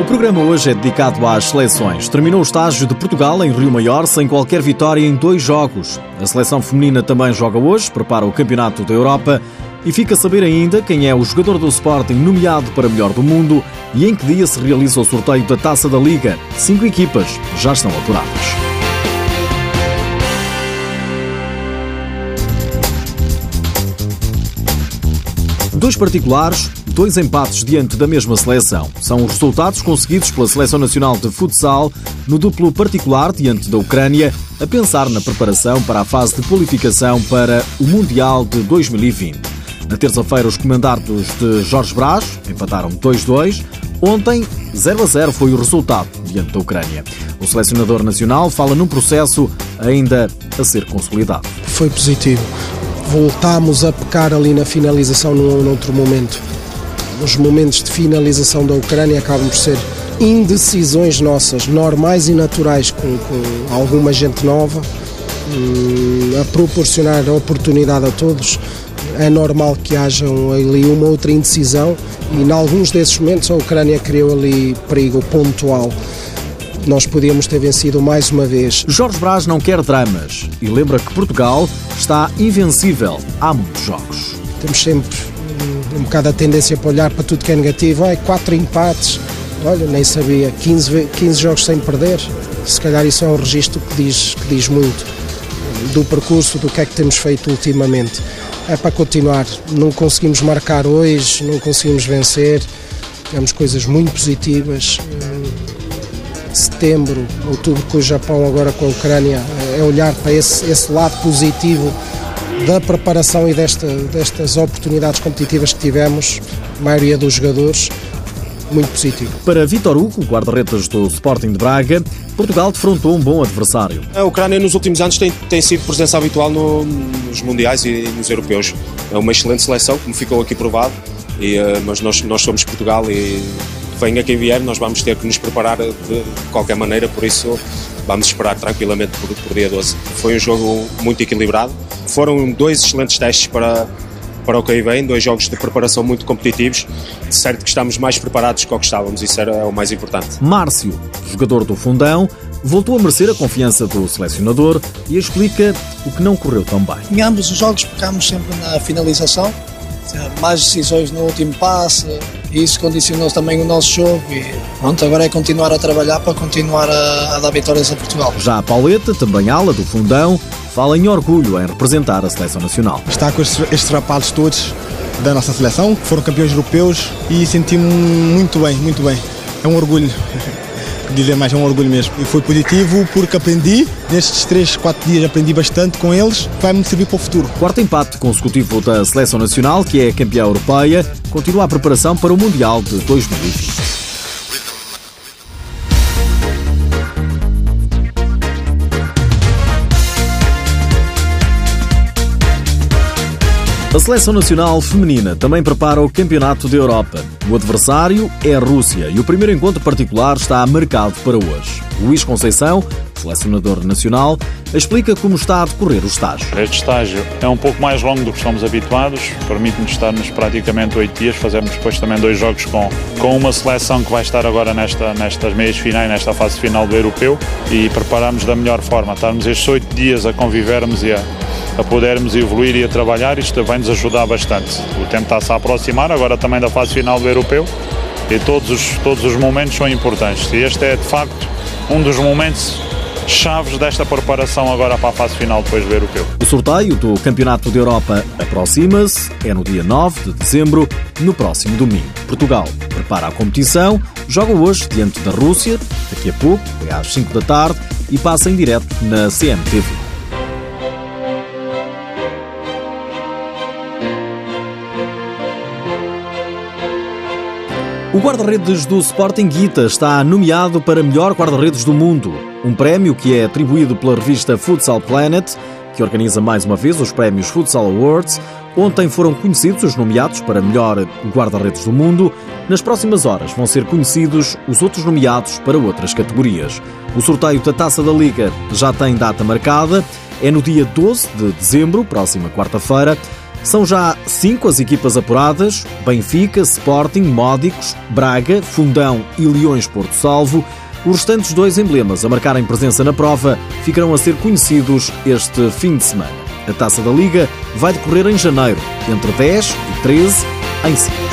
O programa hoje é dedicado às seleções. Terminou o estágio de Portugal em Rio Maior sem qualquer vitória em dois jogos. A seleção feminina também joga hoje, prepara o Campeonato da Europa e fica a saber ainda quem é o jogador do Sporting nomeado para melhor do mundo e em que dia se realiza o sorteio da Taça da Liga. Cinco equipas já estão apuradas. Dois particulares, dois empates diante da mesma seleção. São os resultados conseguidos pela Seleção Nacional de Futsal no duplo particular diante da Ucrânia, a pensar na preparação para a fase de qualificação para o Mundial de 2020. Na terça-feira, os comandados de Jorge Brás empataram 2-2. Ontem, 0 a 0 foi o resultado diante da Ucrânia. O selecionador nacional fala num processo ainda a ser consolidado. Foi positivo voltámos a pecar ali na finalização num outro momento. Os momentos de finalização da Ucrânia acabam por ser indecisões nossas, normais e naturais, com, com alguma gente nova, hum, a proporcionar oportunidade a todos. É normal que haja ali uma outra indecisão e, em alguns desses momentos, a Ucrânia criou ali perigo pontual nós podíamos ter vencido mais uma vez. Jorge Braz não quer dramas e lembra que Portugal está invencível há muitos jogos. Temos sempre um, bocado a tendência para olhar para tudo que é negativo. Ai, quatro empates, olha, nem sabia, 15, 15 jogos sem perder. Se calhar isso é um registro que diz, que diz muito do percurso, do que é que temos feito ultimamente. É para continuar. Não conseguimos marcar hoje, não conseguimos vencer. Temos coisas muito positivas setembro, outubro com o Japão, agora com a Ucrânia, é olhar para esse, esse lado positivo da preparação e desta, destas oportunidades competitivas que tivemos, a maioria dos jogadores, muito positivo. Para Vitor Hugo, guarda-redes do Sporting de Braga, Portugal defrontou um bom adversário. A Ucrânia nos últimos anos tem, tem sido presença habitual no, nos mundiais e nos europeus. É uma excelente seleção, como ficou aqui provado, e, uh, mas nós, nós somos Portugal e venha quem vier, nós vamos ter que nos preparar de qualquer maneira, por isso vamos esperar tranquilamente por, por dia 12. Foi um jogo muito equilibrado, foram dois excelentes testes para, para o que aí vem, dois jogos de preparação muito competitivos. De certo que estamos mais preparados do que estávamos, isso era o mais importante. Márcio, jogador do Fundão, voltou a merecer a confiança do selecionador e explica o que não correu tão bem. Em ambos os jogos pecámos sempre na finalização, mais decisões no último passe, isso condicionou também o nosso jogo e pronto, agora é continuar a trabalhar para continuar a, a dar vitórias a Portugal. Já a Pauleta, também ala do Fundão, fala em orgulho em representar a seleção nacional. Está com estes, estes rapazes todos da nossa seleção, que foram campeões europeus e senti-me muito bem, muito bem. É um orgulho. Dizer mais, é um orgulho mesmo. E foi positivo porque aprendi, nestes 3, 4 dias aprendi bastante com eles, vai-me servir para o futuro. Quarto empate consecutivo da Seleção Nacional, que é campeã europeia, continua a preparação para o Mundial de 2020. A Seleção Nacional Feminina também prepara o Campeonato da Europa. O adversário é a Rússia e o primeiro encontro particular está marcado para hoje. Luís Conceição, selecionador nacional, explica como está a decorrer o estágio. Este estágio é um pouco mais longo do que estamos habituados, permite-nos estarmos praticamente oito dias, fazemos depois também dois jogos com, com uma seleção que vai estar agora nesta, nestas meias finais, nesta fase final do europeu e preparamos da melhor forma, estarmos estes oito dias a convivermos e a a podermos evoluir e a trabalhar, isto vai nos ajudar bastante. O tempo está-se a aproximar, agora também da fase final do europeu, e todos os, todos os momentos são importantes. E este é, de facto, um dos momentos chaves desta preparação agora para a fase final depois do europeu. O sorteio do Campeonato da Europa aproxima-se, é no dia 9 de dezembro, no próximo domingo. Portugal prepara a competição, joga hoje diante da Rússia, daqui a pouco, é às 5 da tarde, e passa em direto na CMTV. O guarda-redes do Sporting Guita está nomeado para melhor guarda-redes do mundo, um prémio que é atribuído pela revista Futsal Planet, que organiza mais uma vez os prémios Futsal Awards. Ontem foram conhecidos os nomeados para melhor guarda-redes do mundo. Nas próximas horas vão ser conhecidos os outros nomeados para outras categorias. O sorteio da Taça da Liga já tem data marcada, é no dia 12 de dezembro, próxima quarta-feira. São já cinco as equipas apuradas: Benfica, Sporting, Módicos, Braga, Fundão e Leões Porto Salvo. Os restantes dois emblemas a marcarem presença na prova ficarão a ser conhecidos este fim de semana. A taça da Liga vai decorrer em janeiro, entre 10 e 13, em Sines.